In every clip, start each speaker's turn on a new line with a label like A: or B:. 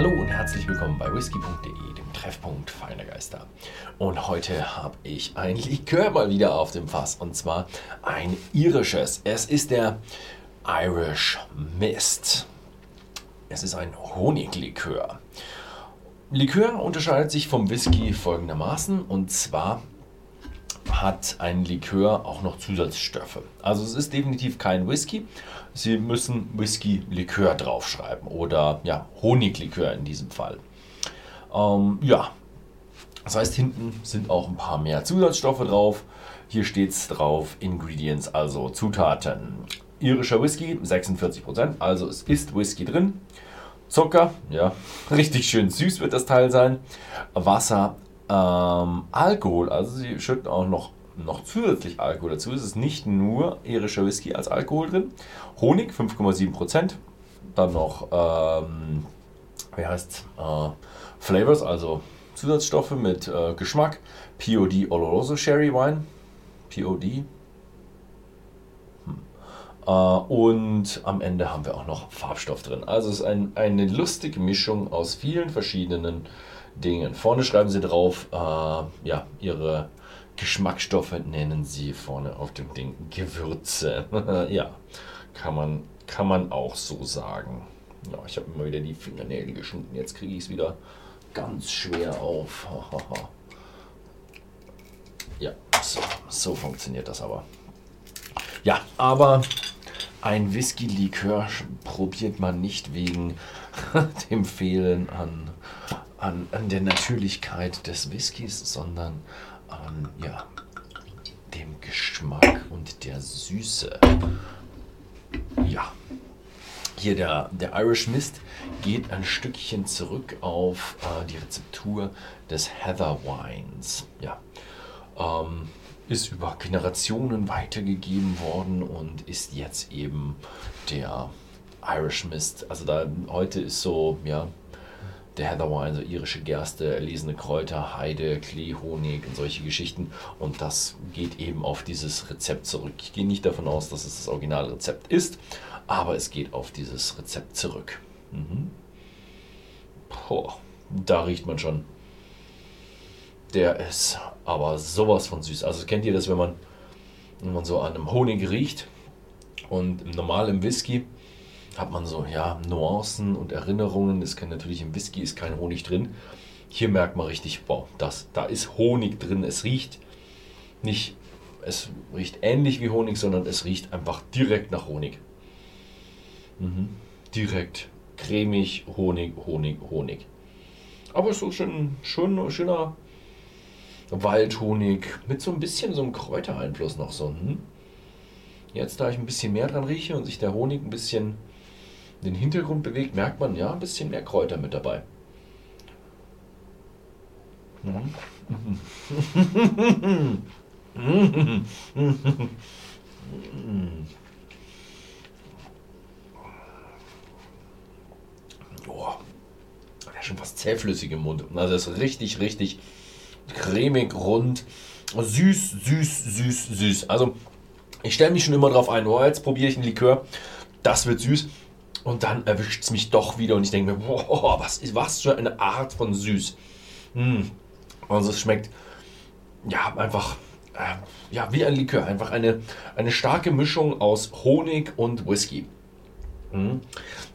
A: Hallo und herzlich willkommen bei whisky.de, dem Treffpunkt feiner Geister. Und heute habe ich ein Likör mal wieder auf dem Fass und zwar ein irisches. Es ist der Irish Mist. Es ist ein Honiglikör. Likör unterscheidet sich vom Whisky folgendermaßen und zwar hat ein Likör auch noch Zusatzstoffe. Also es ist definitiv kein Whisky. Sie müssen Whisky-Likör draufschreiben oder ja, Honiglikör in diesem Fall. Ähm, ja, das heißt, hinten sind auch ein paar mehr Zusatzstoffe drauf. Hier steht es drauf, Ingredients, also Zutaten. Irischer Whisky, 46%, also es ist Whisky drin. Zucker, ja, richtig schön süß wird das Teil sein. Wasser, ähm, Alkohol, also sie schütten auch noch, noch zusätzlich Alkohol dazu. Es ist nicht nur irischer Whisky als Alkohol drin. Honig 5,7%. Dann noch, ähm, wie heißt äh, Flavors, also Zusatzstoffe mit äh, Geschmack. POD Oloroso Sherry Wine. POD. Hm. Äh, und am Ende haben wir auch noch Farbstoff drin. Also es ist ein, eine lustige Mischung aus vielen verschiedenen Dingen. Vorne schreiben sie drauf, äh, ja, ihre Geschmacksstoffe nennen sie vorne auf dem Ding Gewürze. ja, kann man, kann man auch so sagen. Ja, ich habe immer wieder die Fingernägel geschnitten, jetzt kriege ich es wieder ganz schwer auf. ja, so, so funktioniert das aber. Ja, aber ein Whisky-Likör probiert man nicht wegen dem Fehlen an an, an der Natürlichkeit des Whiskys, sondern an ja, dem Geschmack und der Süße. Ja, hier der, der Irish Mist geht ein Stückchen zurück auf äh, die Rezeptur des Heather Wines. Ja, ähm, ist über Generationen weitergegeben worden und ist jetzt eben der Irish Mist. Also da heute ist so, ja, der Heather Wine, also irische Gerste, erlesene Kräuter, Heide, Klee, Honig und solche Geschichten. Und das geht eben auf dieses Rezept zurück. Ich gehe nicht davon aus, dass es das Originalrezept ist, aber es geht auf dieses Rezept zurück. Mhm. Boah, da riecht man schon. Der ist aber sowas von süß. Also kennt ihr das, wenn man, wenn man so an einem Honig riecht und normal im Whisky hat man so ja, Nuancen und Erinnerungen. Es kann natürlich im Whisky ist kein Honig drin. Hier merkt man richtig, wow, das, da ist Honig drin. Es riecht nicht, es riecht ähnlich wie Honig, sondern es riecht einfach direkt nach Honig. Mhm. Direkt cremig, Honig, Honig, Honig. Aber so schön, schön, schöner Waldhonig mit so ein bisschen so einem Kräutereinfluss noch so. Hm? Jetzt, da ich ein bisschen mehr dran rieche und sich der Honig ein bisschen den Hintergrund bewegt, merkt man ja ein bisschen mehr Kräuter mit dabei. Der ist schon fast zähflüssig im Mund. Also ist richtig, richtig cremig, rund, süß, süß, süß, süß. Also ich stelle mich schon immer drauf ein, oh, jetzt probiere ich ein Likör, das wird süß. Und dann erwischt es mich doch wieder und ich denke mir, boah, was ist was für eine Art von süß. Mm. Also es schmeckt ja einfach äh, ja, wie ein Likör, einfach eine, eine starke Mischung aus Honig und Whisky. Mhm.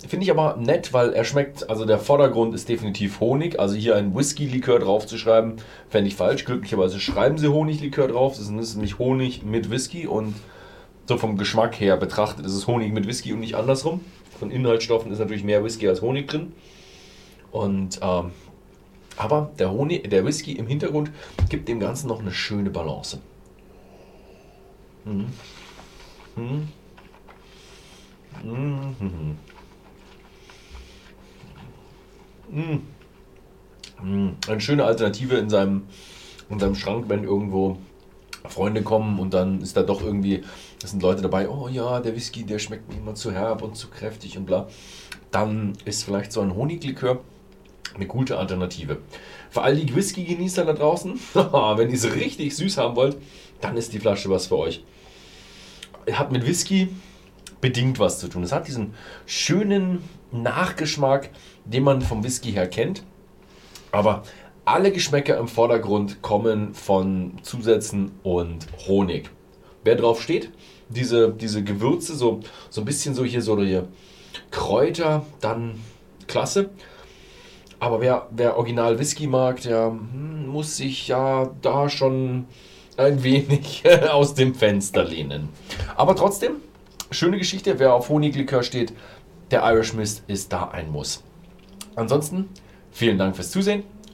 A: Finde ich aber nett, weil er schmeckt, also der Vordergrund ist definitiv Honig, also hier ein Whisky-Likör drauf zu schreiben, fände ich falsch. Glücklicherweise schreiben sie Honig-Likör drauf, das ist nämlich Honig mit Whisky und so vom Geschmack her betrachtet ist es Honig mit Whisky und nicht andersrum von Inhaltsstoffen ist natürlich mehr Whisky als Honig drin. Und ähm, aber der Honig, der Whisky im Hintergrund gibt dem Ganzen noch eine schöne Balance. Mhm. Mhm. Mhm. Mhm. Mhm. Eine schöne Alternative in seinem, in seinem Schrank, wenn irgendwo Freunde kommen und dann ist da doch irgendwie, es sind Leute dabei, oh ja, der Whisky, der schmeckt mir immer zu herb und zu kräftig und bla. Dann ist vielleicht so ein Honiglikör eine gute Alternative. Für all die Whisky-Genießer da draußen, wenn ihr es richtig süß haben wollt, dann ist die Flasche was für euch. Hat mit Whisky bedingt was zu tun. Es hat diesen schönen Nachgeschmack, den man vom Whisky her kennt. Aber alle Geschmäcker im Vordergrund kommen von Zusätzen und Honig. Wer drauf steht, diese, diese Gewürze, so, so ein bisschen so hier so hier Kräuter, dann klasse. Aber wer, wer Original Whisky mag, der hm, muss sich ja da schon ein wenig aus dem Fenster lehnen. Aber trotzdem, schöne Geschichte. Wer auf Honiglikör steht, der Irish Mist ist da ein Muss. Ansonsten, vielen Dank fürs Zusehen